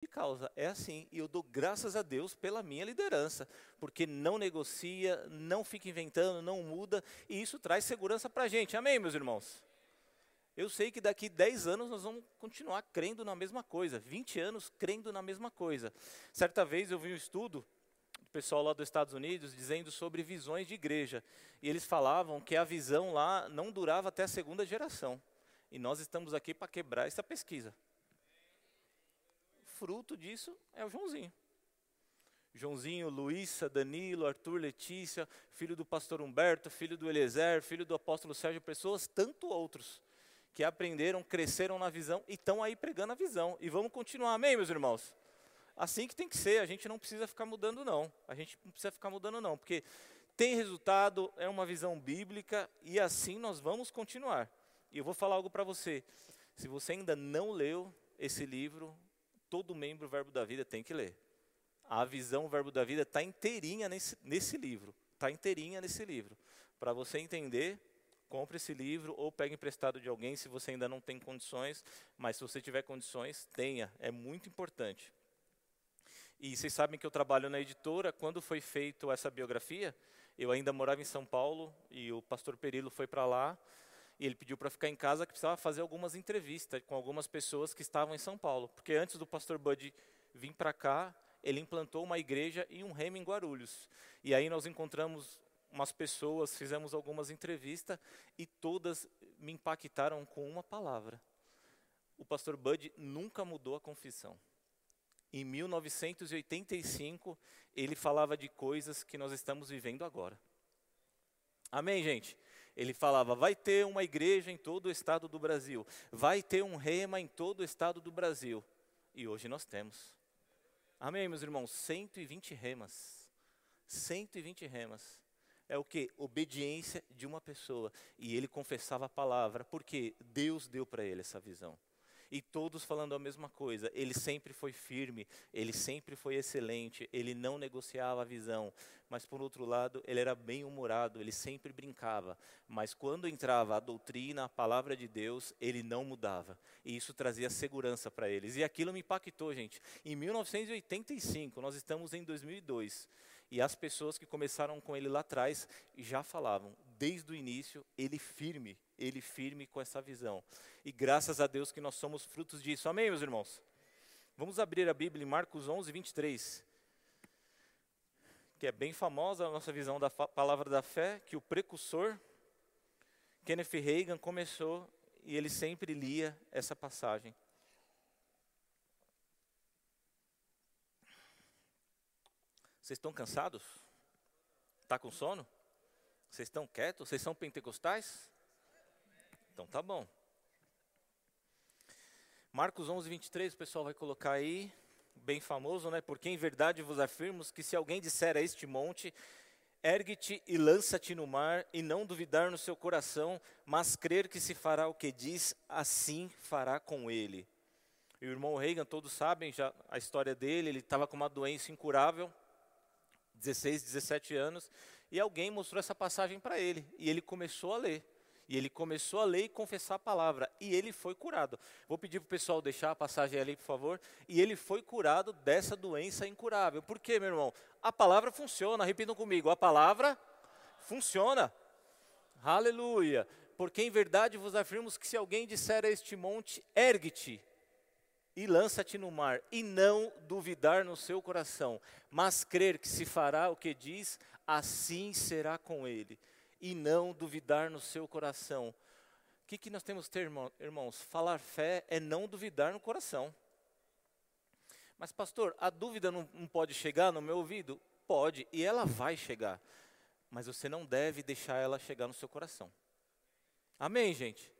de causa. É assim. E eu dou graças a Deus pela minha liderança, porque não negocia, não fica inventando, não muda, e isso traz segurança para a gente. Amém, meus irmãos? Eu sei que daqui 10 anos nós vamos continuar crendo na mesma coisa, 20 anos crendo na mesma coisa. Certa vez eu vi um estudo do pessoal lá dos Estados Unidos dizendo sobre visões de igreja, e eles falavam que a visão lá não durava até a segunda geração. E nós estamos aqui para quebrar essa pesquisa fruto disso é o Joãozinho. Joãozinho, Luísa, Danilo, Arthur, Letícia, filho do pastor Humberto, filho do Eliezer, filho do apóstolo Sérgio Pessoas, tanto outros que aprenderam, cresceram na visão e estão aí pregando a visão. E vamos continuar, amém, meus irmãos? Assim que tem que ser, a gente não precisa ficar mudando, não. A gente não precisa ficar mudando, não, porque tem resultado, é uma visão bíblica e assim nós vamos continuar. E eu vou falar algo para você. Se você ainda não leu esse livro, todo membro Verbo da Vida tem que ler. A visão Verbo da Vida está inteirinha nesse, nesse livro. Está inteirinha nesse livro. Para você entender, compre esse livro ou pegue emprestado de alguém se você ainda não tem condições. Mas se você tiver condições, tenha. É muito importante. E vocês sabem que eu trabalho na editora. Quando foi feita essa biografia, eu ainda morava em São Paulo e o pastor Perilo foi para lá e ele pediu para ficar em casa que precisava fazer algumas entrevistas com algumas pessoas que estavam em São Paulo. Porque antes do pastor Bud vir para cá, ele implantou uma igreja e um remo em Guarulhos. E aí nós encontramos umas pessoas, fizemos algumas entrevistas e todas me impactaram com uma palavra. O pastor Bud nunca mudou a confissão. Em 1985, ele falava de coisas que nós estamos vivendo agora. Amém, gente? Ele falava: vai ter uma igreja em todo o estado do Brasil, vai ter um rema em todo o estado do Brasil. E hoje nós temos. Amém, meus irmãos? 120 remas. 120 remas. É o que? Obediência de uma pessoa. E ele confessava a palavra, porque Deus deu para ele essa visão e todos falando a mesma coisa. Ele sempre foi firme, ele sempre foi excelente, ele não negociava a visão, mas por outro lado, ele era bem humorado, ele sempre brincava, mas quando entrava a doutrina, a palavra de Deus, ele não mudava. E isso trazia segurança para eles. E aquilo me impactou, gente. Em 1985, nós estamos em 2002. E as pessoas que começaram com ele lá atrás já falavam, desde o início, ele firme, ele firme com essa visão. E graças a Deus que nós somos frutos disso. Amém, meus irmãos? Vamos abrir a Bíblia em Marcos 11, 23. Que é bem famosa a nossa visão da palavra da fé, que o precursor, Kenneth Reagan, começou e ele sempre lia essa passagem. Vocês estão cansados? Está com sono? Vocês estão quietos? Vocês são pentecostais? Então tá bom. Marcos 11, 23, o pessoal vai colocar aí, bem famoso, né? Porque em verdade vos afirmo que se alguém disser a este monte, ergue-te e lança-te no mar, e não duvidar no seu coração, mas crer que se fará o que diz, assim fará com ele. E o irmão Reagan, todos sabem já a história dele, ele estava com uma doença incurável, 16, 17 anos, e alguém mostrou essa passagem para ele, e ele começou a ler. E ele começou a ler e confessar a palavra, e ele foi curado. Vou pedir para o pessoal deixar a passagem ali, por favor. E ele foi curado dessa doença incurável. Por quê, meu irmão? A palavra funciona, repitam comigo, a palavra funciona. Aleluia. Porque em verdade vos afirmo que se alguém disser a este monte, ergue-te e lança-te no mar, e não duvidar no seu coração, mas crer que se fará o que diz, assim será com ele, e não duvidar no seu coração. O que, que nós temos que ter, irmãos? Falar fé é não duvidar no coração. Mas, pastor, a dúvida não, não pode chegar no meu ouvido? Pode, e ela vai chegar. Mas você não deve deixar ela chegar no seu coração. Amém, gente?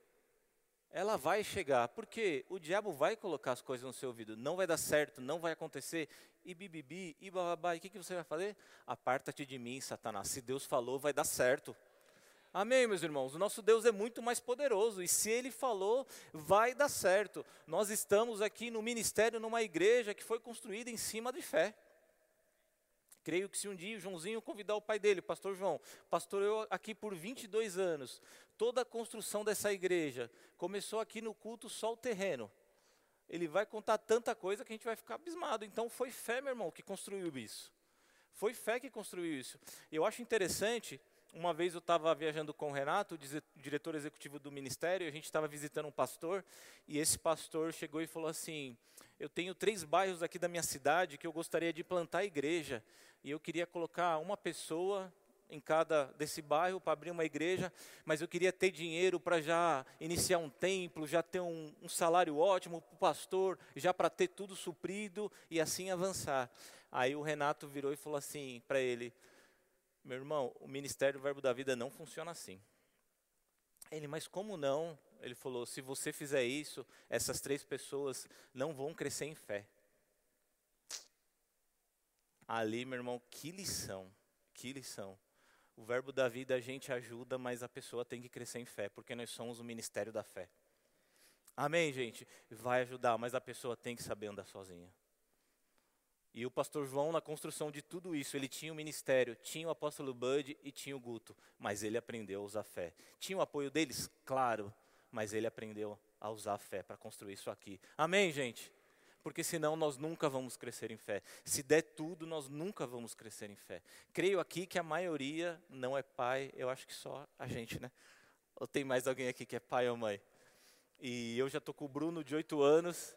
ela vai chegar, porque o diabo vai colocar as coisas no seu ouvido, não vai dar certo, não vai acontecer, e bibibi, e bababá, e o que, que você vai fazer? Aparta-te de mim, Satanás, se Deus falou, vai dar certo. Amém, meus irmãos? O nosso Deus é muito mais poderoso, e se Ele falou, vai dar certo. Nós estamos aqui no ministério, numa igreja que foi construída em cima de fé. Creio que se um dia o Joãozinho convidar o pai dele, pastor João, pastoreou aqui por 22 anos, toda a construção dessa igreja começou aqui no culto só o terreno. Ele vai contar tanta coisa que a gente vai ficar abismado. Então foi fé, meu irmão, que construiu isso. Foi fé que construiu isso. Eu acho interessante, uma vez eu estava viajando com o Renato, diretor executivo do ministério, a gente estava visitando um pastor, e esse pastor chegou e falou assim: Eu tenho três bairros aqui da minha cidade que eu gostaria de plantar igreja, e eu queria colocar uma pessoa em cada desse bairro para abrir uma igreja, mas eu queria ter dinheiro para já iniciar um templo, já ter um, um salário ótimo para o pastor, já para ter tudo suprido e assim avançar. Aí o Renato virou e falou assim para ele: Meu irmão, o ministério do Verbo da Vida não funciona assim. Ele, mas como não? Ele falou: Se você fizer isso, essas três pessoas não vão crescer em fé. Ali, meu irmão, que lição, que lição. O verbo da vida a gente ajuda, mas a pessoa tem que crescer em fé, porque nós somos o ministério da fé. Amém, gente? Vai ajudar, mas a pessoa tem que saber andar sozinha. E o pastor João, na construção de tudo isso, ele tinha o ministério, tinha o apóstolo Bud e tinha o Guto, mas ele aprendeu a usar fé. Tinha o apoio deles? Claro, mas ele aprendeu a usar a fé para construir isso aqui. Amém, gente? Porque senão nós nunca vamos crescer em fé. Se der tudo, nós nunca vamos crescer em fé. Creio aqui que a maioria não é pai, eu acho que só a gente, né? Ou tem mais alguém aqui que é pai ou mãe? E eu já estou com o Bruno de oito anos,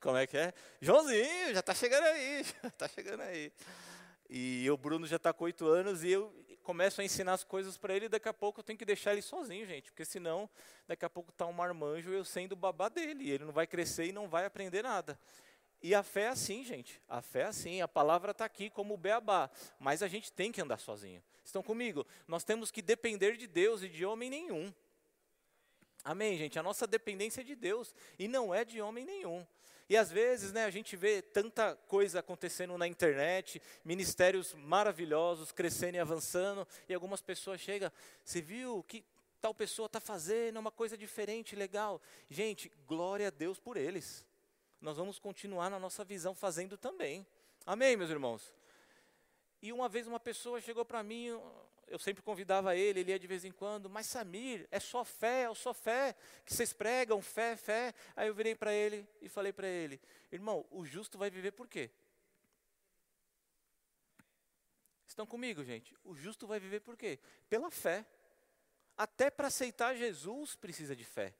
como é que é? Joãozinho, já está chegando aí, já está chegando aí. E o Bruno já está com oito anos e eu começo a ensinar as coisas para ele e daqui a pouco eu tenho que deixar ele sozinho, gente. Porque senão, daqui a pouco está um marmanjo eu sendo o babá dele. E ele não vai crescer e não vai aprender nada. E a fé é assim, gente. A fé é assim. A palavra está aqui como o beabá. Mas a gente tem que andar sozinho. Estão comigo? Nós temos que depender de Deus e de homem nenhum. Amém, gente? A nossa dependência é de Deus e não é de homem nenhum. E às vezes, né, a gente vê tanta coisa acontecendo na internet, ministérios maravilhosos crescendo e avançando, e algumas pessoas chegam, você viu que tal pessoa está fazendo uma coisa diferente, legal. Gente, glória a Deus por eles. Nós vamos continuar na nossa visão fazendo também. Amém, meus irmãos? E uma vez uma pessoa chegou para mim, eu sempre convidava ele, ele ia de vez em quando, mas Samir, é só fé, é só fé que vocês pregam, fé, fé. Aí eu virei para ele e falei para ele, irmão, o justo vai viver por quê? Estão comigo, gente? O justo vai viver por quê? Pela fé. Até para aceitar Jesus precisa de fé.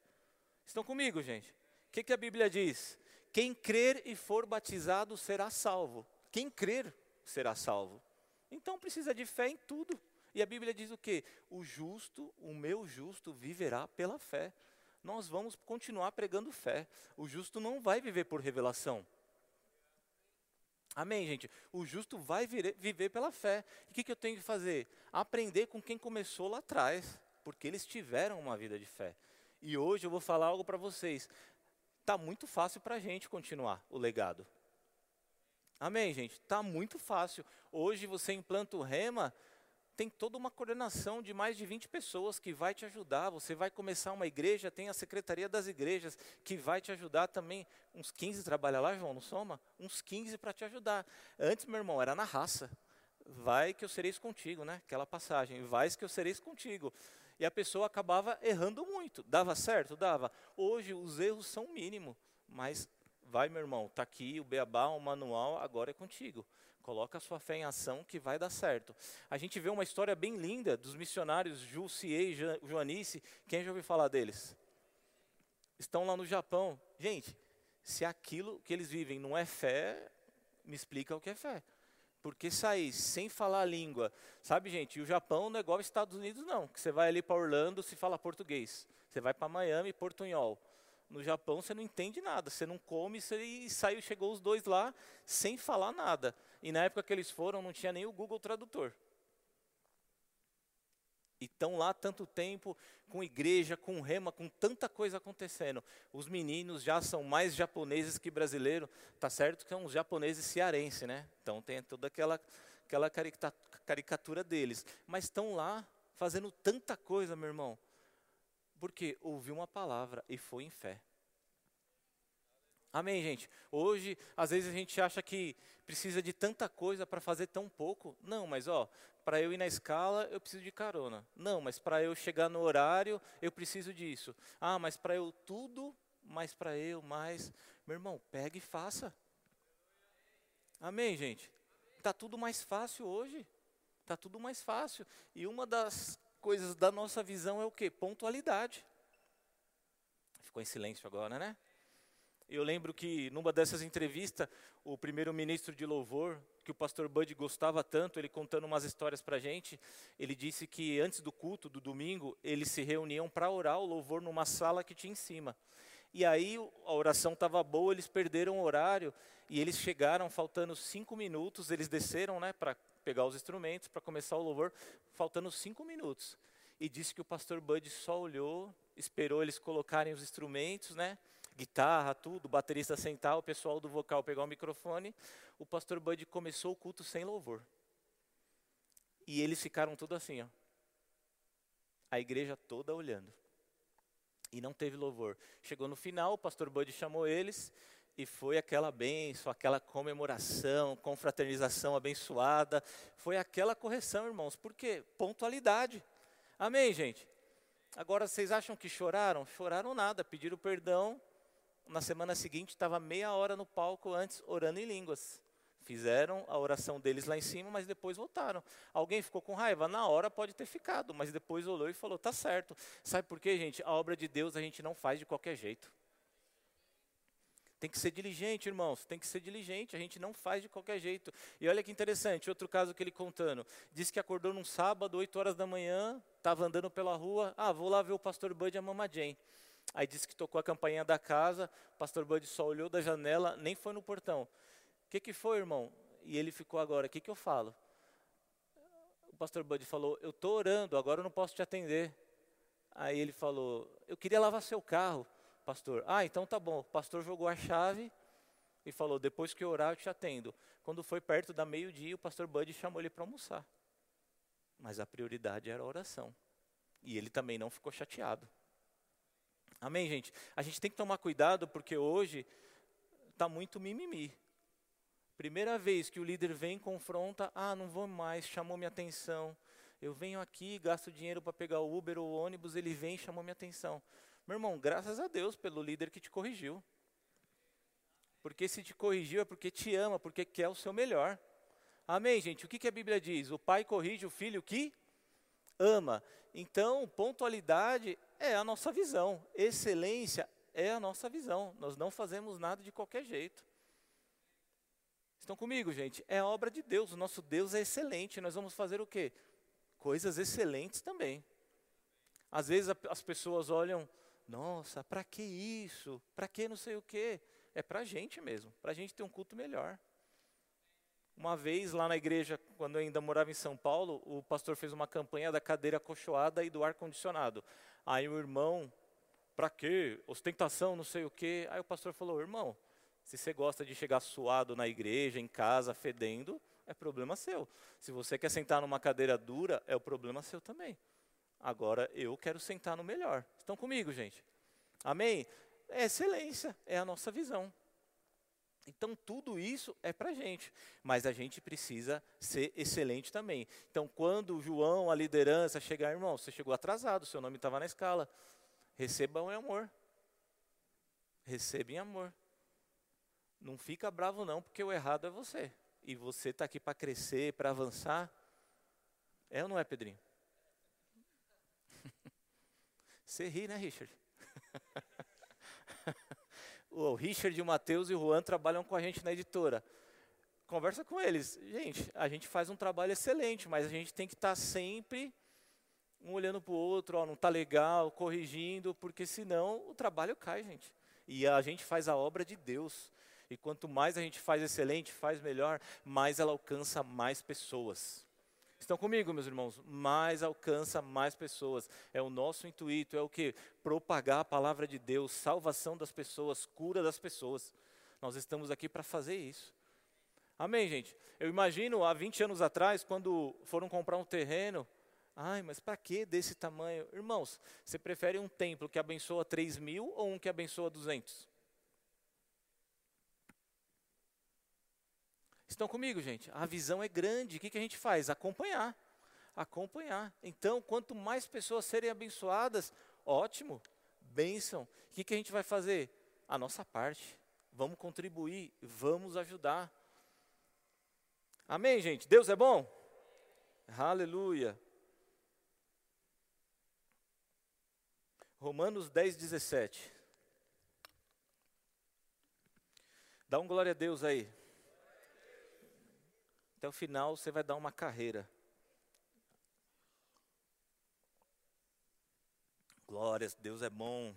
Estão comigo, gente? O que, que a Bíblia diz? Quem crer e for batizado será salvo. Quem crer será salvo. Então precisa de fé em tudo. E a Bíblia diz o quê? O justo, o meu justo, viverá pela fé. Nós vamos continuar pregando fé. O justo não vai viver por revelação. Amém, gente? O justo vai viver pela fé. E o que, que eu tenho que fazer? Aprender com quem começou lá atrás, porque eles tiveram uma vida de fé. E hoje eu vou falar algo para vocês. Está muito fácil para a gente continuar o legado. Amém, gente? Está muito fácil. Hoje você implanta o rema, tem toda uma coordenação de mais de 20 pessoas que vai te ajudar. Você vai começar uma igreja, tem a secretaria das igrejas que vai te ajudar também. Uns 15 trabalha lá, João, não soma? Uns 15 para te ajudar. Antes, meu irmão, era na raça. Vai que eu sereis contigo, né? Aquela passagem. Vais que eu sereis contigo. E a pessoa acabava errando muito. Dava certo? Dava. Hoje os erros são mínimos, mas vai, meu irmão, está aqui o beabá, o manual, agora é contigo. Coloca a sua fé em ação que vai dar certo. A gente vê uma história bem linda dos missionários Jussier e Joanice. Quem já ouviu falar deles? Estão lá no Japão. Gente, se aquilo que eles vivem não é fé, me explica o que é fé. Porque sair sem falar a língua, sabe, gente? O Japão não é igual aos Estados Unidos, não. Que você vai ali para Orlando, se fala português. Você vai para Miami, portunhol. No Japão você não entende nada, você não come, você, e saiu, chegou os dois lá sem falar nada. E na época que eles foram, não tinha nem o Google Tradutor. E estão lá tanto tempo, com igreja, com rema, com tanta coisa acontecendo. Os meninos já são mais japoneses que brasileiros. Tá certo que são os japoneses cearenses, né? Então tem toda aquela, aquela caricatura deles. Mas estão lá fazendo tanta coisa, meu irmão. Porque ouviu uma palavra e foi em fé. Amém, gente? Hoje, às vezes a gente acha que precisa de tanta coisa para fazer tão pouco. Não, mas ó, para eu ir na escala, eu preciso de carona. Não, mas para eu chegar no horário, eu preciso disso. Ah, mas para eu tudo, mais para eu, mais. Meu irmão, pega e faça. Amém, gente? Está tudo mais fácil hoje. Está tudo mais fácil. E uma das coisas da nossa visão é o quê? Pontualidade. Ficou em silêncio agora, né? Eu lembro que numa dessas entrevistas, o primeiro-ministro de louvor, que o pastor Bud gostava tanto, ele contando umas histórias para a gente, ele disse que antes do culto, do domingo, eles se reuniam para orar o louvor numa sala que tinha em cima. E aí a oração estava boa, eles perderam o horário e eles chegaram faltando cinco minutos, eles desceram né, para pegar os instrumentos, para começar o louvor, faltando cinco minutos. E disse que o pastor Bud só olhou, esperou eles colocarem os instrumentos, né? Guitarra, tudo, o baterista sentar, o pessoal do vocal pegar o microfone, o pastor Bud começou o culto sem louvor. E eles ficaram tudo assim, ó. A igreja toda olhando. E não teve louvor. Chegou no final, o pastor Bud chamou eles e foi aquela benção, aquela comemoração, confraternização abençoada. Foi aquela correção, irmãos. Por quê? Pontualidade. Amém, gente? Agora, vocês acham que choraram? Choraram nada, pediram perdão, na semana seguinte estava meia hora no palco antes orando em línguas. Fizeram a oração deles lá em cima, mas depois voltaram. Alguém ficou com raiva? Na hora pode ter ficado, mas depois olhou e falou: tá certo. Sabe por quê, gente? A obra de Deus a gente não faz de qualquer jeito. Tem que ser diligente, irmãos. Tem que ser diligente. A gente não faz de qualquer jeito. E olha que interessante, outro caso que ele contando. Diz que acordou num sábado, 8 horas da manhã, estava andando pela rua. Ah, vou lá ver o pastor Bud e a Mama Jane. Aí disse que tocou a campainha da casa, o pastor Bud só olhou da janela, nem foi no portão. O que, que foi, irmão? E ele ficou agora, o que, que eu falo? O pastor Bud falou, eu estou orando, agora eu não posso te atender. Aí ele falou, eu queria lavar seu carro, pastor. Ah, então tá bom. O pastor jogou a chave e falou, depois que eu orar eu te atendo. Quando foi perto da meio-dia, o pastor Bud chamou ele para almoçar. Mas a prioridade era a oração. E ele também não ficou chateado. Amém, gente? A gente tem que tomar cuidado porque hoje está muito mimimi. Primeira vez que o líder vem confronta, ah, não vou mais, chamou minha atenção. Eu venho aqui, gasto dinheiro para pegar o Uber ou o ônibus, ele vem e chamou minha atenção. Meu irmão, graças a Deus pelo líder que te corrigiu. Porque se te corrigiu é porque te ama, porque quer o seu melhor. Amém, gente? O que, que a Bíblia diz? O pai corrige o filho que ama. Então, pontualidade é a nossa visão. Excelência é a nossa visão. Nós não fazemos nada de qualquer jeito. Estão comigo, gente? É a obra de Deus. O nosso Deus é excelente. Nós vamos fazer o quê? Coisas excelentes também. Às vezes as pessoas olham, nossa, para que isso? Para que não sei o quê? É para a gente mesmo, para a gente ter um culto melhor. Uma vez lá na igreja, quando eu ainda morava em São Paulo, o pastor fez uma campanha da cadeira acolchoada e do ar condicionado. Aí o irmão, para quê? Ostentação, não sei o quê. Aí o pastor falou: irmão, se você gosta de chegar suado na igreja, em casa, fedendo, é problema seu. Se você quer sentar numa cadeira dura, é o problema seu também. Agora eu quero sentar no melhor. Estão comigo, gente? Amém? É excelência, é a nossa visão. Então, tudo isso é para a gente, mas a gente precisa ser excelente também. Então, quando o João, a liderança, chegar, irmão, você chegou atrasado, seu nome estava na escala. Recebam em amor. Receba em amor. Não fica bravo, não, porque o errado é você. E você está aqui para crescer, para avançar. É ou não é, Pedrinho? Você ri, né, Richard? o Richard, o Matheus e o Juan trabalham com a gente na editora. Conversa com eles. Gente, a gente faz um trabalho excelente, mas a gente tem que estar tá sempre um olhando para o outro, ó, não está legal, corrigindo, porque senão o trabalho cai, gente. E a gente faz a obra de Deus. E quanto mais a gente faz excelente, faz melhor, mais ela alcança mais pessoas. Estão comigo, meus irmãos? Mais alcança mais pessoas. É o nosso intuito, é o que? Propagar a palavra de Deus, salvação das pessoas, cura das pessoas. Nós estamos aqui para fazer isso. Amém, gente? Eu imagino há 20 anos atrás, quando foram comprar um terreno, ai, mas para que desse tamanho? Irmãos, você prefere um templo que abençoa 3 mil ou um que abençoa 200? Estão comigo, gente? A visão é grande. O que, que a gente faz? Acompanhar. Acompanhar. Então, quanto mais pessoas serem abençoadas, ótimo. bênção. O que, que a gente vai fazer? A nossa parte. Vamos contribuir, vamos ajudar. Amém, gente? Deus é bom? Aleluia. Romanos 10, 17. Dá um glória a Deus aí. Até o final você vai dar uma carreira. Glórias, Deus é bom.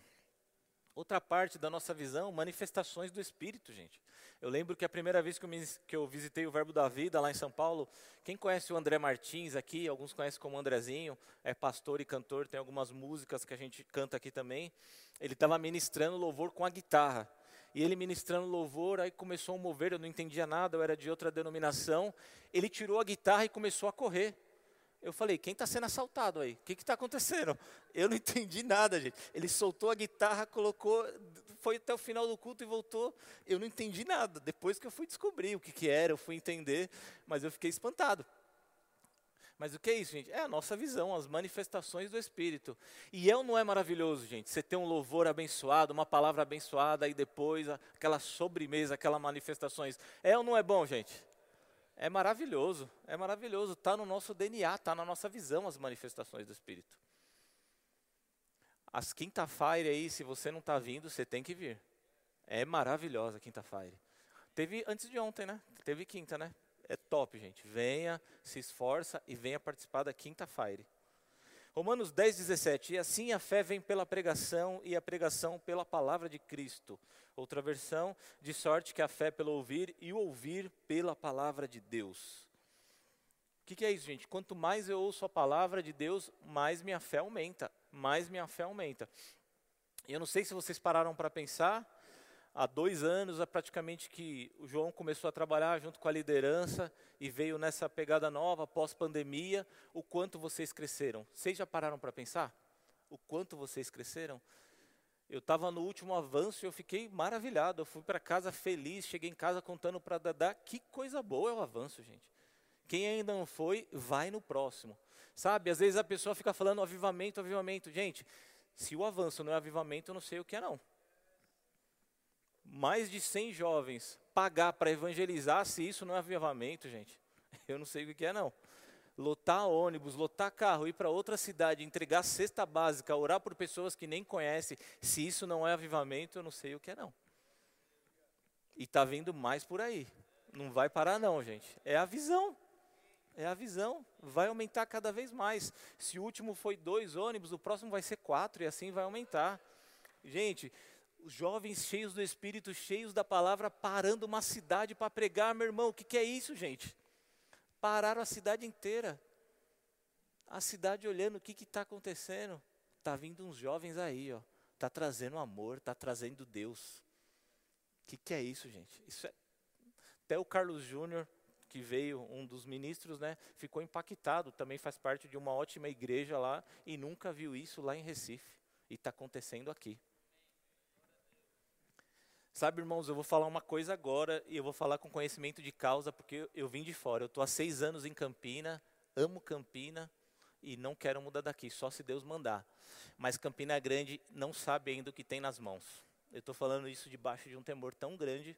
Outra parte da nossa visão, manifestações do Espírito, gente. Eu lembro que a primeira vez que eu, me, que eu, visitei o Verbo da Vida lá em São Paulo, quem conhece o André Martins aqui, alguns conhecem como Andrezinho, é pastor e cantor, tem algumas músicas que a gente canta aqui também. Ele estava ministrando louvor com a guitarra. E ele ministrando louvor, aí começou a mover, eu não entendia nada, eu era de outra denominação. Ele tirou a guitarra e começou a correr. Eu falei, quem está sendo assaltado aí? O que está acontecendo? Eu não entendi nada, gente. Ele soltou a guitarra, colocou, foi até o final do culto e voltou. Eu não entendi nada. Depois que eu fui descobrir o que, que era, eu fui entender, mas eu fiquei espantado. Mas o que é isso, gente? É a nossa visão, as manifestações do Espírito. E é ou não é maravilhoso, gente? Você ter um louvor abençoado, uma palavra abençoada, e depois aquela sobremesa, aquelas manifestações. É ou não é bom, gente? É maravilhoso, é maravilhoso. Está no nosso DNA, está na nossa visão as manifestações do Espírito. As quinta-feira aí, se você não está vindo, você tem que vir. É maravilhosa a quinta-feira. Teve antes de ontem, né? Teve quinta, né? É top, gente. Venha, se esforça e venha participar da quinta-feira. Romanos 10, 17. E assim a fé vem pela pregação e a pregação pela palavra de Cristo. Outra versão, de sorte que a fé pelo ouvir e o ouvir pela palavra de Deus. O que, que é isso, gente? Quanto mais eu ouço a palavra de Deus, mais minha fé aumenta. Mais minha fé aumenta. Eu não sei se vocês pararam para pensar, há dois anos é praticamente que o João começou a trabalhar junto com a liderança e veio nessa pegada nova, pós-pandemia, o quanto vocês cresceram. Vocês já pararam para pensar? O quanto vocês cresceram? Eu estava no último avanço e eu fiquei maravilhado. Eu fui para casa feliz, cheguei em casa contando para Dadá. Que coisa boa é o avanço, gente. Quem ainda não foi, vai no próximo. Sabe, às vezes a pessoa fica falando avivamento, avivamento. Gente, se o avanço não é avivamento, eu não sei o que é não. Mais de 100 jovens pagar para evangelizar, se isso não é avivamento, gente, eu não sei o que é não lotar ônibus, lotar carro, ir para outra cidade, entregar cesta básica, orar por pessoas que nem conhecem, se isso não é avivamento, eu não sei o que é não. E está vindo mais por aí. Não vai parar não, gente. É a visão. É a visão. Vai aumentar cada vez mais. Se o último foi dois ônibus, o próximo vai ser quatro e assim vai aumentar. Gente, os jovens cheios do Espírito, cheios da palavra, parando uma cidade para pregar, meu irmão, o que, que é isso, gente? Pararam a cidade inteira. A cidade olhando o que está acontecendo. Está vindo uns jovens aí, ó. Está trazendo amor, está trazendo Deus. O que, que é isso, gente? Isso é... Até o Carlos Júnior, que veio, um dos ministros, né, ficou impactado. Também faz parte de uma ótima igreja lá e nunca viu isso lá em Recife. E está acontecendo aqui. Sabe, irmãos, eu vou falar uma coisa agora e eu vou falar com conhecimento de causa, porque eu, eu vim de fora. Eu estou há seis anos em Campina, amo Campina e não quero mudar daqui, só se Deus mandar. Mas Campina Grande não sabe ainda o que tem nas mãos. Eu estou falando isso debaixo de um temor tão grande.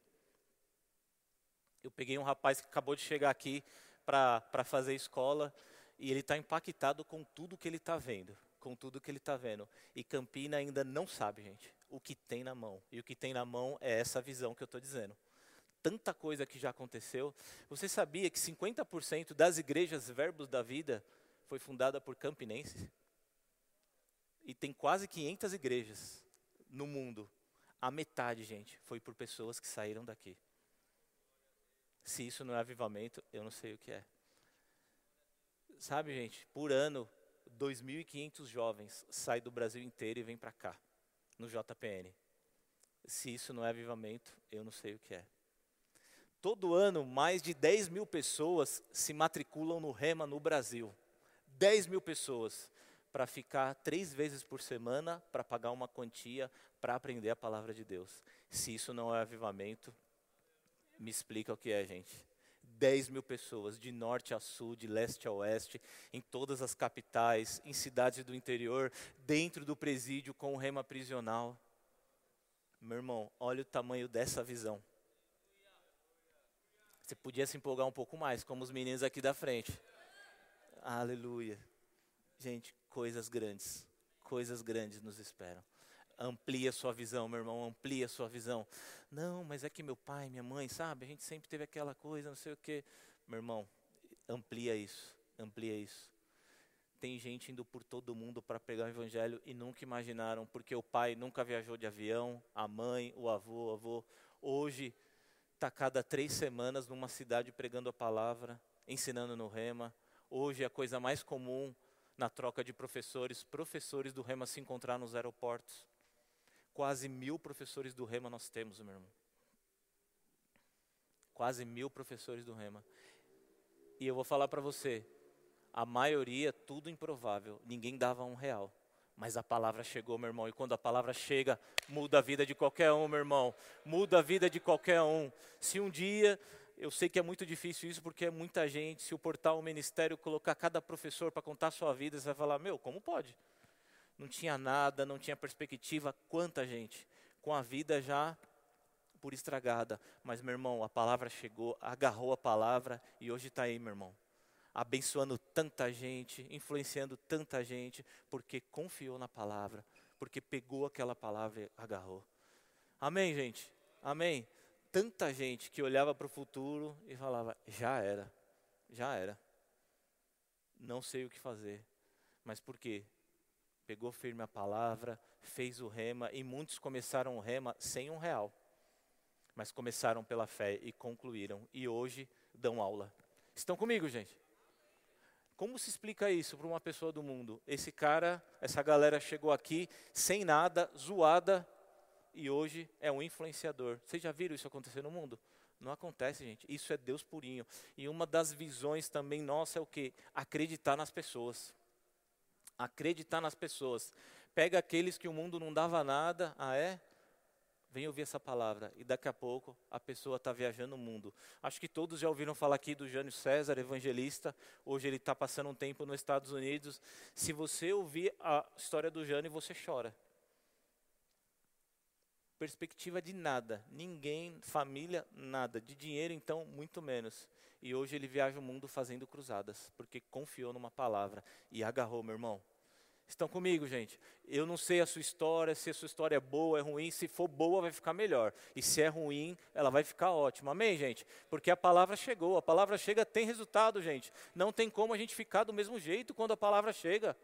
Eu peguei um rapaz que acabou de chegar aqui para fazer escola e ele está impactado com tudo que ele está vendo, com tudo que ele está vendo. E Campina ainda não sabe, gente o que tem na mão. E o que tem na mão é essa visão que eu estou dizendo. Tanta coisa que já aconteceu. Você sabia que 50% das igrejas Verbos da Vida foi fundada por campinenses? E tem quase 500 igrejas no mundo. A metade, gente, foi por pessoas que saíram daqui. Se isso não é avivamento, eu não sei o que é. Sabe, gente, por ano, 2.500 jovens saem do Brasil inteiro e vêm para cá no JPN. Se isso não é avivamento, eu não sei o que é. Todo ano, mais de 10 mil pessoas se matriculam no REMA no Brasil. 10 mil pessoas para ficar três vezes por semana para pagar uma quantia para aprender a palavra de Deus. Se isso não é avivamento, me explica o que é, gente. 10 mil pessoas, de norte a sul, de leste a oeste, em todas as capitais, em cidades do interior, dentro do presídio com o rema prisional. Meu irmão, olha o tamanho dessa visão. Você podia se empolgar um pouco mais, como os meninos aqui da frente. Aleluia. Gente, coisas grandes, coisas grandes nos esperam. Amplia sua visão, meu irmão, amplia sua visão. Não, mas é que meu pai, minha mãe, sabe, a gente sempre teve aquela coisa, não sei o quê. Meu irmão, amplia isso, amplia isso. Tem gente indo por todo mundo para pregar o evangelho e nunca imaginaram, porque o pai nunca viajou de avião, a mãe, o avô, o avô. Hoje está cada três semanas numa cidade pregando a palavra, ensinando no rema. Hoje a coisa mais comum na troca de professores, professores do rema se encontrar nos aeroportos. Quase mil professores do Rema nós temos, meu irmão. Quase mil professores do Rema. E eu vou falar para você, a maioria, tudo improvável, ninguém dava um real. Mas a palavra chegou, meu irmão, e quando a palavra chega, muda a vida de qualquer um, meu irmão. Muda a vida de qualquer um. Se um dia, eu sei que é muito difícil isso, porque é muita gente, se o portal, o ministério, colocar cada professor para contar a sua vida, você vai falar, meu, como pode? Não tinha nada, não tinha perspectiva. Quanta gente com a vida já por estragada. Mas, meu irmão, a palavra chegou, agarrou a palavra e hoje está aí, meu irmão. Abençoando tanta gente, influenciando tanta gente, porque confiou na palavra, porque pegou aquela palavra e agarrou. Amém, gente? Amém? Tanta gente que olhava para o futuro e falava: já era, já era. Não sei o que fazer. Mas por quê? Pegou firme a palavra, fez o rema, e muitos começaram o rema sem um real, mas começaram pela fé e concluíram, e hoje dão aula. Estão comigo, gente? Como se explica isso para uma pessoa do mundo? Esse cara, essa galera chegou aqui sem nada, zoada, e hoje é um influenciador. Vocês já viram isso acontecer no mundo? Não acontece, gente. Isso é Deus purinho. E uma das visões também nossa é o que? Acreditar nas pessoas acreditar nas pessoas. Pega aqueles que o mundo não dava nada, ah é? Vem ouvir essa palavra. E daqui a pouco a pessoa está viajando o mundo. Acho que todos já ouviram falar aqui do Jânio César, evangelista. Hoje ele está passando um tempo nos Estados Unidos. Se você ouvir a história do Jânio, você chora. Perspectiva de nada, ninguém, família, nada. De dinheiro, então, muito menos. E hoje ele viaja o mundo fazendo cruzadas, porque confiou numa palavra e agarrou, meu irmão. Estão comigo, gente? Eu não sei a sua história, se a sua história é boa, é ruim. Se for boa, vai ficar melhor. E se é ruim, ela vai ficar ótima. Amém, gente? Porque a palavra chegou. A palavra chega, tem resultado, gente. Não tem como a gente ficar do mesmo jeito quando a palavra chega.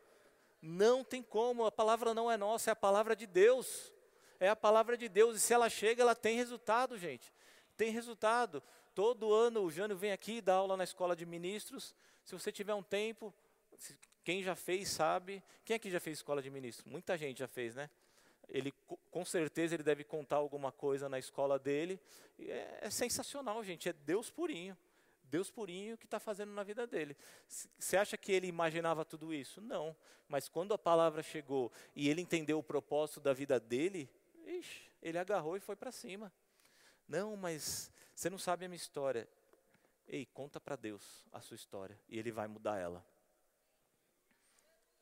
Não tem como. A palavra não é nossa, é a palavra de Deus. É a palavra de Deus. E se ela chega, ela tem resultado, gente. Tem resultado. Todo ano o Jânio vem aqui dar aula na escola de ministros. Se você tiver um tempo, quem já fez sabe. Quem aqui já fez escola de ministros? Muita gente já fez, né? Ele com certeza ele deve contar alguma coisa na escola dele. É, é sensacional, gente. É Deus purinho. Deus purinho que está fazendo na vida dele. Você acha que ele imaginava tudo isso? Não. Mas quando a palavra chegou e ele entendeu o propósito da vida dele, ixi, ele agarrou e foi para cima. Não, mas você não sabe a minha história. Ei, conta para Deus a sua história e Ele vai mudar ela.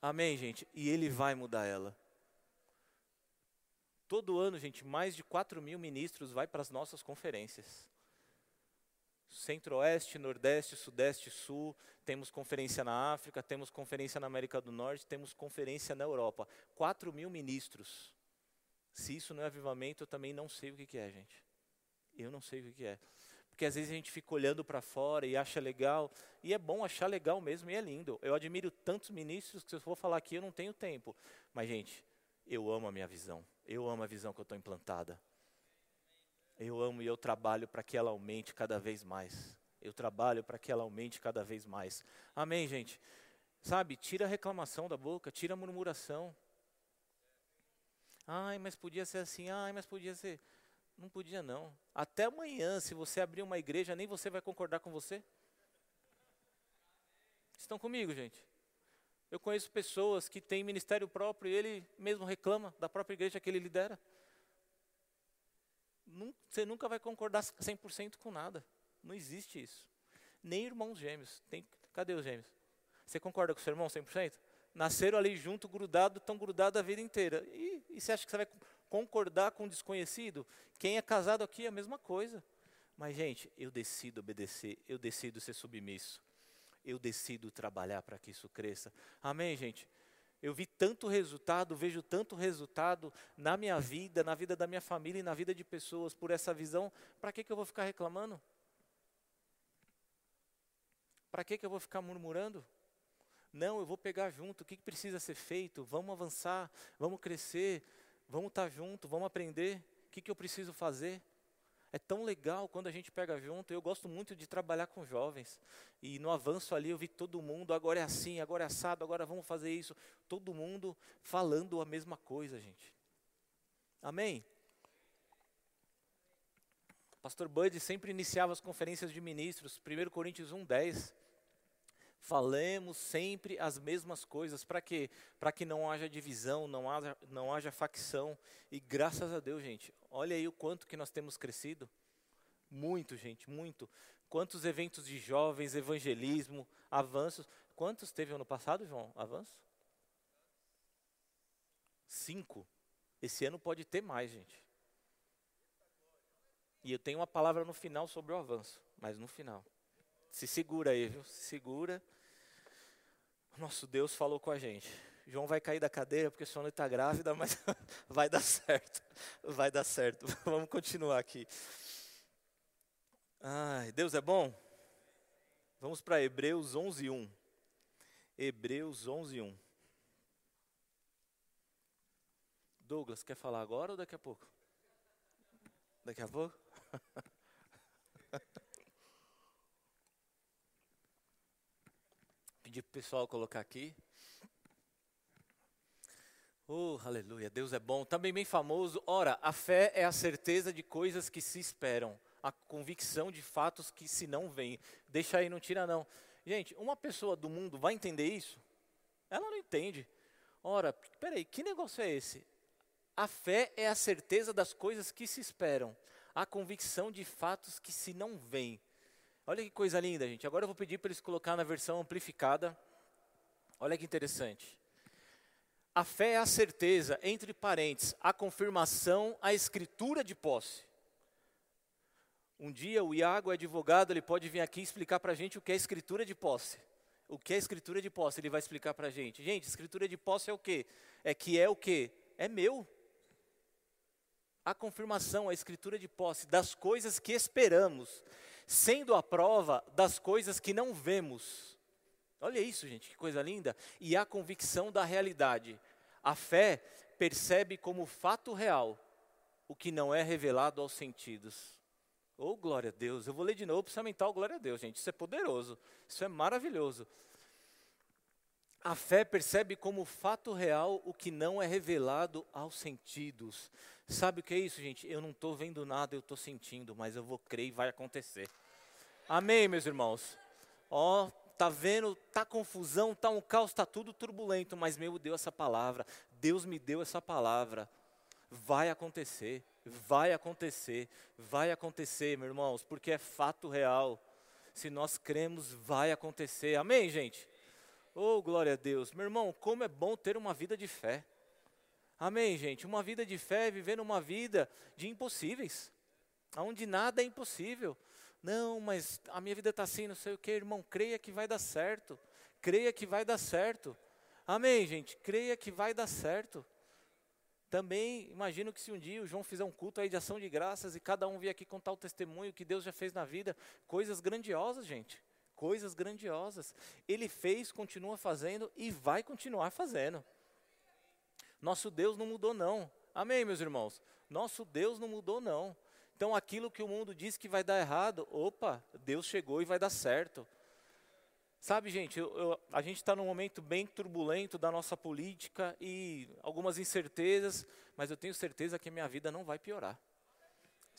Amém, gente? E Ele vai mudar ela. Todo ano, gente, mais de 4 mil ministros vai para as nossas conferências. Centro-Oeste, Nordeste, Sudeste, Sul, temos conferência na África, temos conferência na América do Norte, temos conferência na Europa. 4 mil ministros. Se isso não é avivamento, eu também não sei o que, que é, gente. Eu não sei o que é. Porque às vezes a gente fica olhando para fora e acha legal, e é bom achar legal mesmo, e é lindo. Eu admiro tantos ministros que se eu for falar aqui eu não tenho tempo. Mas, gente, eu amo a minha visão. Eu amo a visão que eu estou implantada. Eu amo e eu trabalho para que ela aumente cada vez mais. Eu trabalho para que ela aumente cada vez mais. Amém, gente? Sabe, tira a reclamação da boca, tira a murmuração. Ai, mas podia ser assim, ai, mas podia ser. Não podia não. Até amanhã, se você abrir uma igreja, nem você vai concordar com você. Estão comigo, gente? Eu conheço pessoas que têm ministério próprio e ele mesmo reclama da própria igreja que ele lidera. Você nunca vai concordar 100% com nada. Não existe isso. Nem irmãos gêmeos. Tem, cadê os gêmeos? Você concorda com o seu irmão 100%? Nasceram ali junto, grudado, estão grudados a vida inteira. E, e você acha que você vai concordar com um desconhecido? Quem é casado aqui é a mesma coisa. Mas, gente, eu decido obedecer, eu decido ser submisso, eu decido trabalhar para que isso cresça. Amém, gente? Eu vi tanto resultado, vejo tanto resultado na minha vida, na vida da minha família e na vida de pessoas por essa visão. Para que, que eu vou ficar reclamando? Para que, que eu vou ficar murmurando? Não, eu vou pegar junto. O que, que precisa ser feito? Vamos avançar, vamos crescer, vamos estar tá junto, vamos aprender. O que, que eu preciso fazer? É tão legal quando a gente pega junto. Eu gosto muito de trabalhar com jovens. E no avanço ali eu vi todo mundo, agora é assim, agora é assado, agora vamos fazer isso. Todo mundo falando a mesma coisa, gente. Amém? Pastor Bud sempre iniciava as conferências de ministros, 1 Coríntios 1, 10. Falemos sempre as mesmas coisas. Para quê? Para que não haja divisão, não haja, não haja facção. E graças a Deus, gente, olha aí o quanto que nós temos crescido. Muito, gente, muito. Quantos eventos de jovens, evangelismo, avanços. Quantos teve ano passado, João? Avanço? Cinco. Esse ano pode ter mais, gente. E eu tenho uma palavra no final sobre o avanço, mas no final. Se segura aí, viu? Se segura. Nosso Deus falou com a gente. João vai cair da cadeira porque sua mãe está grávida, mas vai dar certo. Vai dar certo. Vamos continuar aqui. Ai, Deus é bom? Vamos para Hebreus 11, 1. Hebreus 11, 1. Douglas, quer falar agora ou daqui a pouco? Daqui a pouco? Pedir para o pessoal colocar aqui. Oh, aleluia, Deus é bom. Também bem famoso. Ora, a fé é a certeza de coisas que se esperam, a convicção de fatos que se não veem. Deixa aí, não tira não. Gente, uma pessoa do mundo vai entender isso? Ela não entende. Ora, peraí, que negócio é esse? A fé é a certeza das coisas que se esperam, a convicção de fatos que se não veem. Olha que coisa linda, gente. Agora eu vou pedir para eles colocar na versão amplificada. Olha que interessante. A fé é a certeza, entre parênteses, a confirmação, a escritura de posse. Um dia o Iago, advogado, ele pode vir aqui explicar para a gente o que é escritura de posse. O que é escritura de posse? Ele vai explicar para a gente. Gente, escritura de posse é o quê? É que é o quê? É meu. A confirmação, a escritura de posse das coisas que esperamos sendo a prova das coisas que não vemos. Olha isso, gente, que coisa linda. E a convicção da realidade. A fé percebe como fato real o que não é revelado aos sentidos. Oh, glória a Deus. Eu vou ler de novo para aumentar o glória a Deus, gente. Isso é poderoso. Isso é maravilhoso. A fé percebe como fato real o que não é revelado aos sentidos. Sabe o que é isso, gente? Eu não estou vendo nada, eu estou sentindo, mas eu vou crer e vai acontecer. Amém, meus irmãos? Ó, oh, tá vendo? Tá confusão, tá um caos, tá tudo turbulento, mas meu deu essa palavra. Deus me deu essa palavra. Vai acontecer, vai acontecer, vai acontecer, meus irmãos, porque é fato real. Se nós cremos, vai acontecer. Amém, gente? Oh, glória a Deus. Meu irmão, como é bom ter uma vida de fé. Amém, gente? Uma vida de fé viver uma vida de impossíveis, onde nada é impossível. Não, mas a minha vida está assim, não sei o que, irmão. Creia que vai dar certo. Creia que vai dar certo. Amém, gente? Creia que vai dar certo. Também imagino que se um dia o João fizer um culto aí de ação de graças e cada um vier aqui contar o testemunho que Deus já fez na vida, coisas grandiosas, gente. Coisas grandiosas. Ele fez, continua fazendo e vai continuar fazendo. Nosso Deus não mudou, não. Amém, meus irmãos? Nosso Deus não mudou, não. Então, aquilo que o mundo diz que vai dar errado, opa, Deus chegou e vai dar certo. Sabe, gente, eu, eu, a gente está num momento bem turbulento da nossa política e algumas incertezas, mas eu tenho certeza que a minha vida não vai piorar.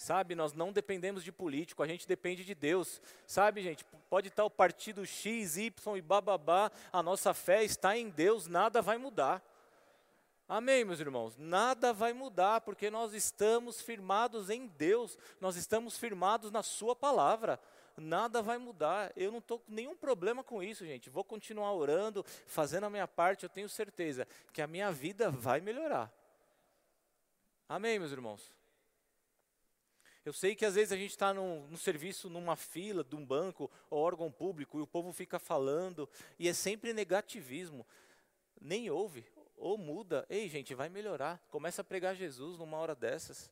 Sabe, nós não dependemos de político, a gente depende de Deus. Sabe, gente, pode estar o partido X, Y e bababá, a nossa fé está em Deus, nada vai mudar. Amém, meus irmãos? Nada vai mudar, porque nós estamos firmados em Deus, nós estamos firmados na Sua palavra. nada vai mudar. Eu não estou com nenhum problema com isso, gente. Vou continuar orando, fazendo a minha parte, eu tenho certeza que a minha vida vai melhorar. Amém, meus irmãos? Eu sei que às vezes a gente está no, no, serviço, numa fila de um banco ou órgão público e o povo fica falando e é sempre negativismo. Nem ouve, ou muda. Ei, gente, vai melhorar. Começa a pregar Jesus numa hora dessas.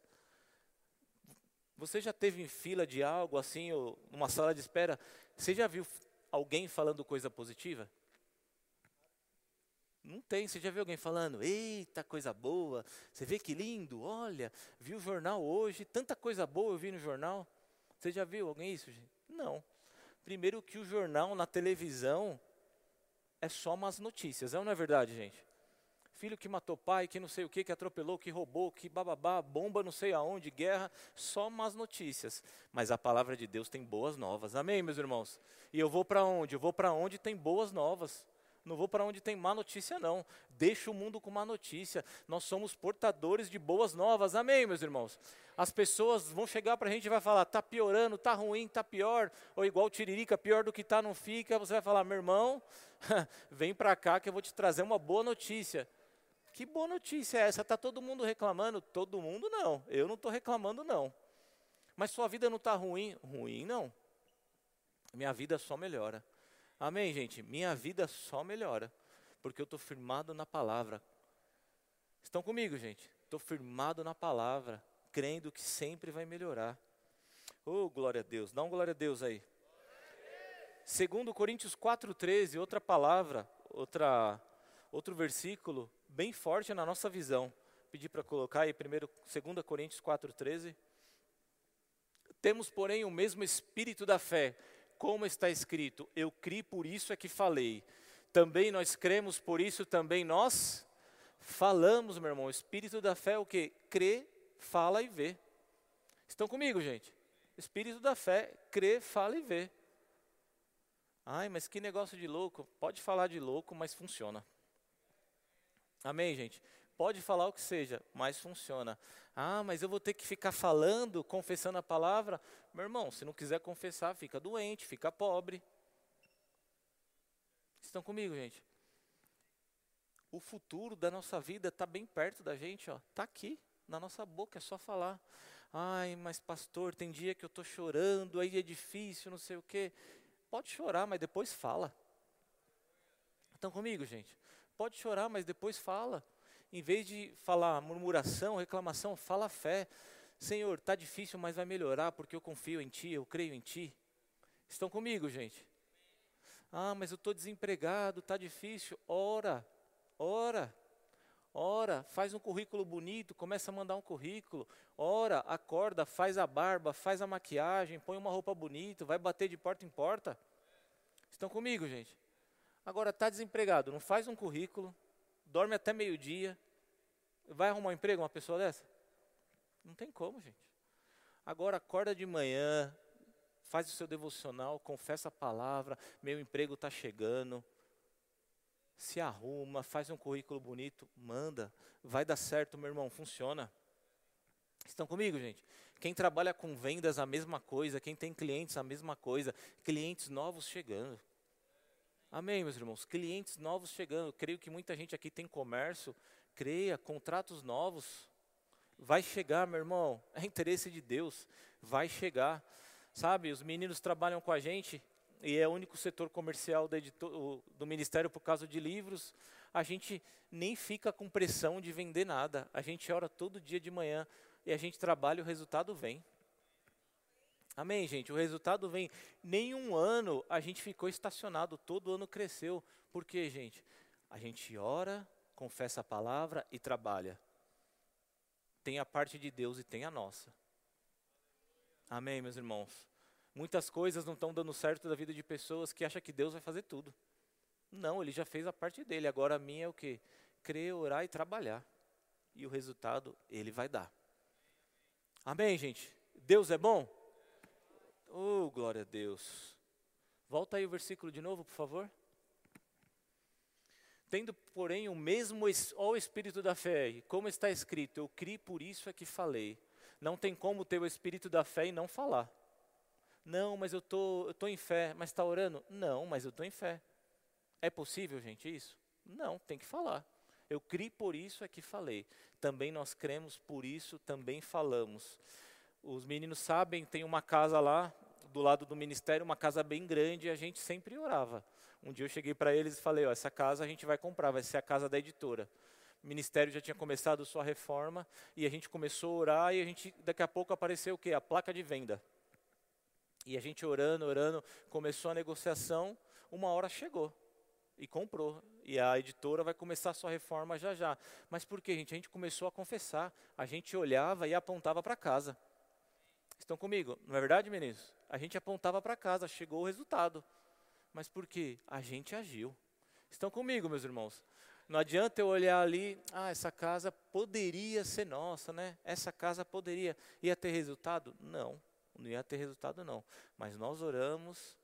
Você já teve em fila de algo assim, ou numa sala de espera? Você já viu alguém falando coisa positiva? Não tem. Você já viu alguém falando, eita, coisa boa, você vê que lindo, olha, vi o jornal hoje, tanta coisa boa eu vi no jornal. Você já viu alguém isso? Não. Primeiro que o jornal na televisão é só umas notícias, é não é verdade, gente? Filho que matou pai, que não sei o que, que atropelou, que roubou, que bababá, bomba não sei aonde, guerra, só umas notícias. Mas a palavra de Deus tem boas novas. Amém, meus irmãos? E eu vou para onde? Eu vou para onde tem boas novas. Não vou para onde tem má notícia, não. Deixa o mundo com má notícia. Nós somos portadores de boas novas. Amém, meus irmãos? As pessoas vão chegar para a gente e vai falar, tá piorando, tá ruim, tá pior. Ou igual tiririca, pior do que tá, não fica. Você vai falar, meu irmão, vem para cá que eu vou te trazer uma boa notícia. Que boa notícia é essa? Está todo mundo reclamando? Todo mundo não. Eu não estou reclamando, não. Mas sua vida não está ruim? Ruim, não. Minha vida só melhora. Amém, gente? Minha vida só melhora, porque eu estou firmado na palavra. Estão comigo, gente? Estou firmado na palavra, crendo que sempre vai melhorar. Oh, glória a Deus. Dá um glória a Deus aí. Segundo Coríntios 4:13, outra palavra, outra outro versículo bem forte na nossa visão. Pedir para colocar aí primeiro 2 Coríntios 4:13. Temos, porém, o mesmo espírito da fé, como está escrito: Eu criei, por isso é que falei. Também nós cremos, por isso também nós falamos, meu irmão. O espírito da fé é o que? Crê, fala e vê. Estão comigo, gente? Espírito da fé, crê, fala e vê. Ai, mas que negócio de louco. Pode falar de louco, mas funciona. Amém, gente? Pode falar o que seja, mas funciona. Ah, mas eu vou ter que ficar falando, confessando a palavra. Meu irmão, se não quiser confessar, fica doente, fica pobre. Estão comigo, gente? O futuro da nossa vida está bem perto da gente, ó. Está aqui, na nossa boca, é só falar. Ai, mas pastor, tem dia que eu estou chorando, aí é difícil, não sei o quê. Pode chorar, mas depois fala. Estão comigo, gente? Pode chorar, mas depois fala. Em vez de falar murmuração, reclamação, fala fé. Senhor, está difícil, mas vai melhorar porque eu confio em Ti, eu creio em Ti. Estão comigo, gente? Ah, mas eu estou desempregado, está difícil. Ora, ora, ora, faz um currículo bonito, começa a mandar um currículo. Ora, acorda, faz a barba, faz a maquiagem, põe uma roupa bonita, vai bater de porta em porta. Estão comigo, gente? Agora, está desempregado, não faz um currículo, dorme até meio-dia, vai arrumar um emprego uma pessoa dessa? Não tem como, gente. Agora acorda de manhã, faz o seu devocional, confessa a palavra, meu emprego está chegando, se arruma, faz um currículo bonito, manda, vai dar certo, meu irmão, funciona. Estão comigo, gente? Quem trabalha com vendas, a mesma coisa, quem tem clientes, a mesma coisa, clientes novos chegando. Amém, meus irmãos? Clientes novos chegando. creio que muita gente aqui tem comércio. Creia, contratos novos. Vai chegar, meu irmão. É interesse de Deus. Vai chegar. Sabe, os meninos trabalham com a gente e é o único setor comercial do, editor, do ministério por causa de livros. A gente nem fica com pressão de vender nada. A gente ora todo dia de manhã e a gente trabalha e o resultado vem. Amém, gente? O resultado vem. Nenhum ano a gente ficou estacionado, todo ano cresceu. Por quê, gente? A gente ora, confessa a palavra e trabalha. Tem a parte de Deus e tem a nossa. Amém, meus irmãos? Muitas coisas não estão dando certo da vida de pessoas que acham que Deus vai fazer tudo. Não, ele já fez a parte dele. Agora a minha é o quê? Crer, orar e trabalhar. E o resultado ele vai dar. Amém, gente? Deus é bom? Oh, glória a Deus. Volta aí o versículo de novo, por favor. Tendo, porém, o mesmo ó, espírito da fé, como está escrito, eu criei por isso é que falei. Não tem como ter o espírito da fé e não falar. Não, mas eu tô, eu tô em fé. Mas está orando? Não, mas eu estou em fé. É possível, gente, isso? Não, tem que falar. Eu criei por isso é que falei. Também nós cremos por isso, também falamos. Os meninos sabem, tem uma casa lá, do lado do ministério, uma casa bem grande, e a gente sempre orava. Um dia eu cheguei para eles e falei, ó, essa casa a gente vai comprar, vai ser a casa da editora. O ministério já tinha começado sua reforma, e a gente começou a orar, e a gente, daqui a pouco apareceu o quê? A placa de venda. E a gente orando, orando, começou a negociação, uma hora chegou e comprou. E a editora vai começar a sua reforma já já. Mas por quê, gente? A gente começou a confessar. A gente olhava e apontava para casa. Estão comigo? Não é verdade, meninos? A gente apontava para casa, chegou o resultado. Mas por quê? A gente agiu. Estão comigo, meus irmãos? Não adianta eu olhar ali, ah, essa casa poderia ser nossa, né? Essa casa poderia. Ia ter resultado? Não, não ia ter resultado, não. Mas nós oramos,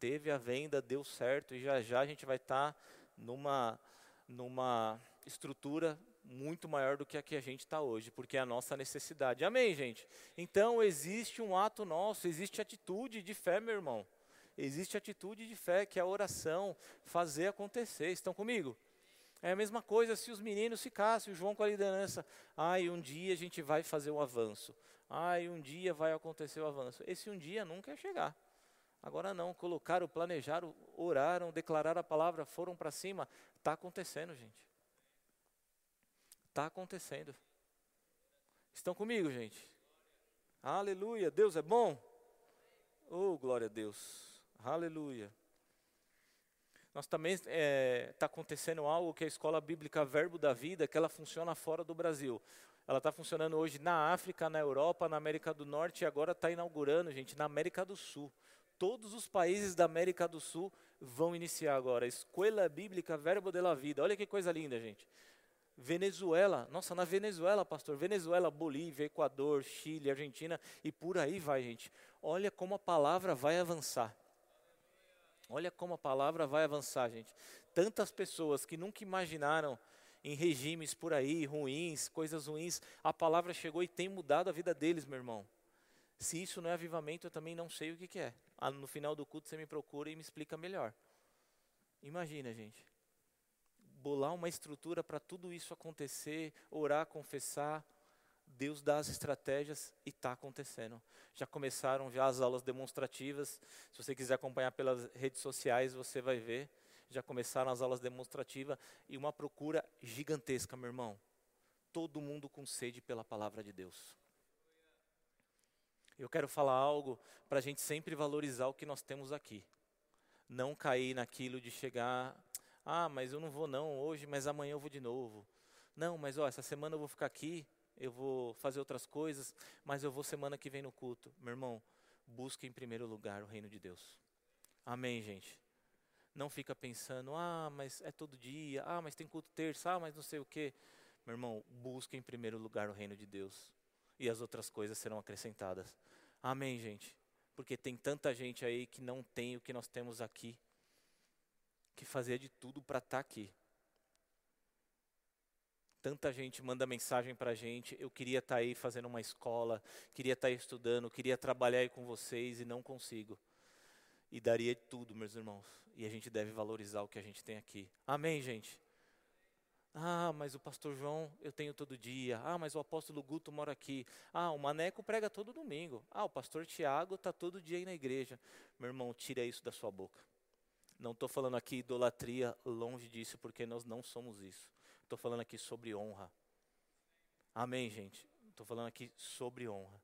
teve a venda, deu certo, e já já a gente vai estar tá numa, numa estrutura muito maior do que a que a gente está hoje, porque é a nossa necessidade. Amém, gente? Então, existe um ato nosso, existe atitude de fé, meu irmão. Existe atitude de fé, que é a oração, fazer acontecer. Estão comigo? É a mesma coisa se os meninos ficassem, o João com a liderança. Ai, um dia a gente vai fazer o avanço. Ai, um dia vai acontecer o avanço. Esse um dia nunca ia chegar. Agora não, colocaram, planejaram, oraram, declararam a palavra, foram para cima. Está acontecendo, gente. Está acontecendo. Estão comigo, gente? Aleluia, Deus é bom. Oh, glória a Deus. Aleluia. Nós também está é, tá acontecendo algo que a escola bíblica Verbo da Vida, que ela funciona fora do Brasil. Ela está funcionando hoje na África, na Europa, na América do Norte e agora está inaugurando, gente, na América do Sul. Todos os países da América do Sul vão iniciar agora. Escola Bíblica Verbo de la Vida. Olha que coisa linda, gente. Venezuela, nossa, na Venezuela, pastor, Venezuela, Bolívia, Equador, Chile, Argentina e por aí vai, gente. Olha como a palavra vai avançar. Olha como a palavra vai avançar, gente. Tantas pessoas que nunca imaginaram em regimes por aí, ruins, coisas ruins, a palavra chegou e tem mudado a vida deles, meu irmão. Se isso não é avivamento, eu também não sei o que, que é. Ah, no final do culto você me procura e me explica melhor. Imagina, gente bolar uma estrutura para tudo isso acontecer, orar, confessar. Deus dá as estratégias e está acontecendo. Já começaram já as aulas demonstrativas. Se você quiser acompanhar pelas redes sociais, você vai ver. Já começaram as aulas demonstrativas e uma procura gigantesca, meu irmão. Todo mundo com sede pela palavra de Deus. Eu quero falar algo para a gente sempre valorizar o que nós temos aqui. Não cair naquilo de chegar ah, mas eu não vou não hoje, mas amanhã eu vou de novo. Não, mas ó, essa semana eu vou ficar aqui, eu vou fazer outras coisas, mas eu vou semana que vem no culto. Meu irmão, busque em primeiro lugar o reino de Deus. Amém, gente. Não fica pensando, ah, mas é todo dia, ah, mas tem culto terça, ah, mas não sei o quê. Meu irmão, busque em primeiro lugar o reino de Deus. E as outras coisas serão acrescentadas. Amém, gente. Porque tem tanta gente aí que não tem o que nós temos aqui que fazia de tudo para estar tá aqui. Tanta gente manda mensagem para a gente, eu queria estar tá aí fazendo uma escola, queria estar tá estudando, queria trabalhar aí com vocês e não consigo. E daria tudo, meus irmãos. E a gente deve valorizar o que a gente tem aqui. Amém, gente? Ah, mas o pastor João eu tenho todo dia. Ah, mas o apóstolo Guto mora aqui. Ah, o Maneco prega todo domingo. Ah, o pastor Tiago está todo dia aí na igreja. Meu irmão, tira isso da sua boca. Não estou falando aqui idolatria, longe disso, porque nós não somos isso. Estou falando aqui sobre honra. Amém, gente? Estou falando aqui sobre honra.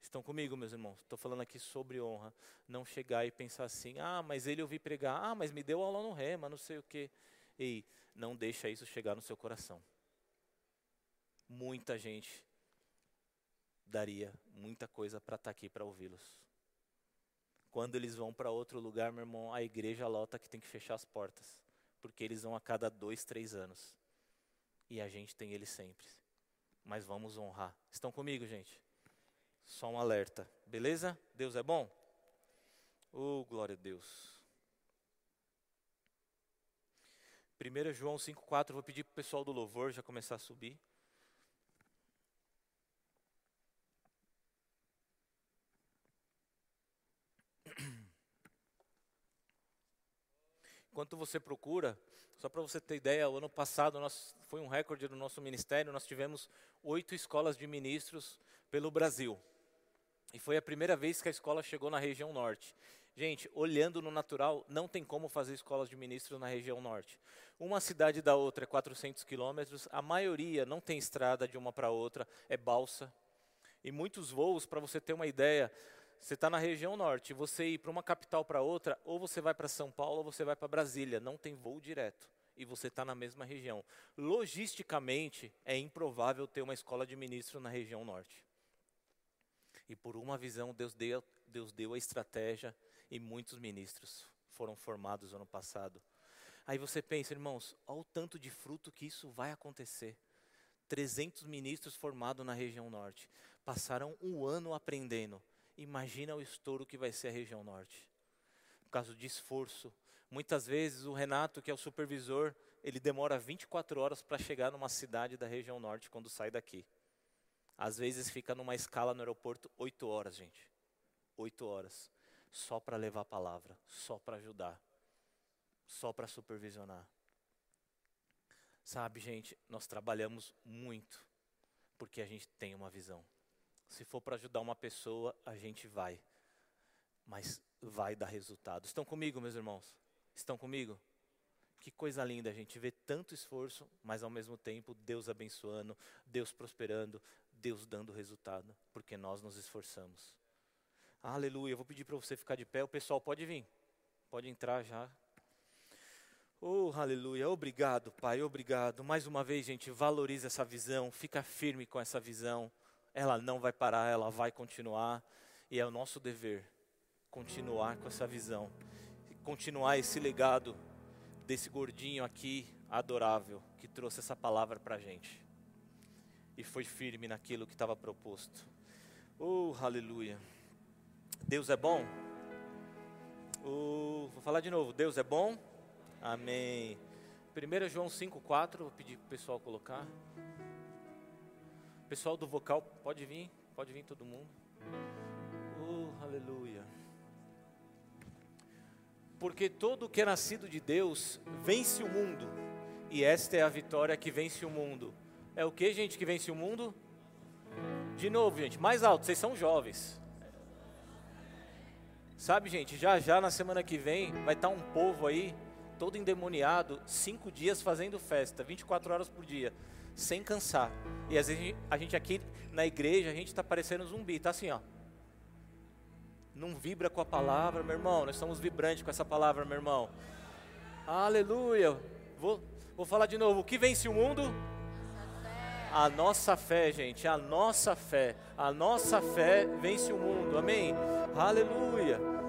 Estão comigo, meus irmãos? Estou falando aqui sobre honra. Não chegar e pensar assim, ah, mas ele ouvi pregar, ah, mas me deu aula no rema, não sei o quê. Ei, não deixa isso chegar no seu coração. Muita gente daria muita coisa para estar tá aqui para ouvi-los. Quando eles vão para outro lugar, meu irmão, a igreja lota que tem que fechar as portas. Porque eles vão a cada dois, três anos. E a gente tem eles sempre. Mas vamos honrar. Estão comigo, gente? Só um alerta. Beleza? Deus é bom? Oh, glória a Deus. 1 João 5,4, vou pedir para o pessoal do louvor já começar a subir. Enquanto você procura, só para você ter ideia, o ano passado nós, foi um recorde do nosso ministério, nós tivemos oito escolas de ministros pelo Brasil. E foi a primeira vez que a escola chegou na região norte. Gente, olhando no natural, não tem como fazer escolas de ministros na região norte. Uma cidade da outra é 400 quilômetros, a maioria não tem estrada de uma para outra, é balsa. E muitos voos, para você ter uma ideia, você está na região norte, você ir para uma capital para outra, ou você vai para São Paulo ou você vai para Brasília, não tem voo direto. E você está na mesma região. Logisticamente, é improvável ter uma escola de ministro na região norte. E por uma visão, Deus deu, Deus deu a estratégia e muitos ministros foram formados ano passado. Aí você pensa, irmãos, olha o tanto de fruto que isso vai acontecer. 300 ministros formados na região norte. Passaram um ano aprendendo. Imagina o estouro que vai ser a região norte. Por causa de esforço. Muitas vezes o Renato, que é o supervisor, ele demora 24 horas para chegar numa cidade da região norte quando sai daqui. Às vezes fica numa escala no aeroporto 8 horas, gente. 8 horas. Só para levar a palavra, só para ajudar só para supervisionar. Sabe, gente, nós trabalhamos muito porque a gente tem uma visão. Se for para ajudar uma pessoa, a gente vai. Mas vai dar resultado. Estão comigo, meus irmãos? Estão comigo? Que coisa linda a gente ver tanto esforço, mas ao mesmo tempo Deus abençoando, Deus prosperando, Deus dando resultado, porque nós nos esforçamos. Aleluia. Eu vou pedir para você ficar de pé. O pessoal pode vir. Pode entrar já. Oh, aleluia. Obrigado, Pai, obrigado. Mais uma vez, gente, valorize essa visão, fica firme com essa visão. Ela não vai parar, ela vai continuar. E é o nosso dever continuar com essa visão, continuar esse legado desse gordinho aqui adorável que trouxe essa palavra para a gente e foi firme naquilo que estava proposto. Oh, aleluia. Deus é bom. Oh, vou falar de novo. Deus é bom. Amém. 1 João 5,4, vou pedir para o pessoal colocar. Pessoal do vocal, pode vir, pode vir todo mundo. Oh, aleluia. Porque todo que é nascido de Deus vence o mundo, e esta é a vitória que vence o mundo. É o que, gente, que vence o mundo? De novo, gente, mais alto, vocês são jovens. Sabe, gente, já já na semana que vem vai estar um povo aí todo endemoniado, cinco dias fazendo festa, 24 horas por dia, sem cansar. E às vezes a gente aqui na igreja, a gente está parecendo um zumbi, tá assim, ó. Não vibra com a palavra, meu irmão. Nós estamos vibrantes com essa palavra, meu irmão. Aleluia. Vou, vou falar de novo. O que vence o mundo? A nossa fé, gente. A nossa fé. A nossa fé vence o mundo. Amém? Aleluia.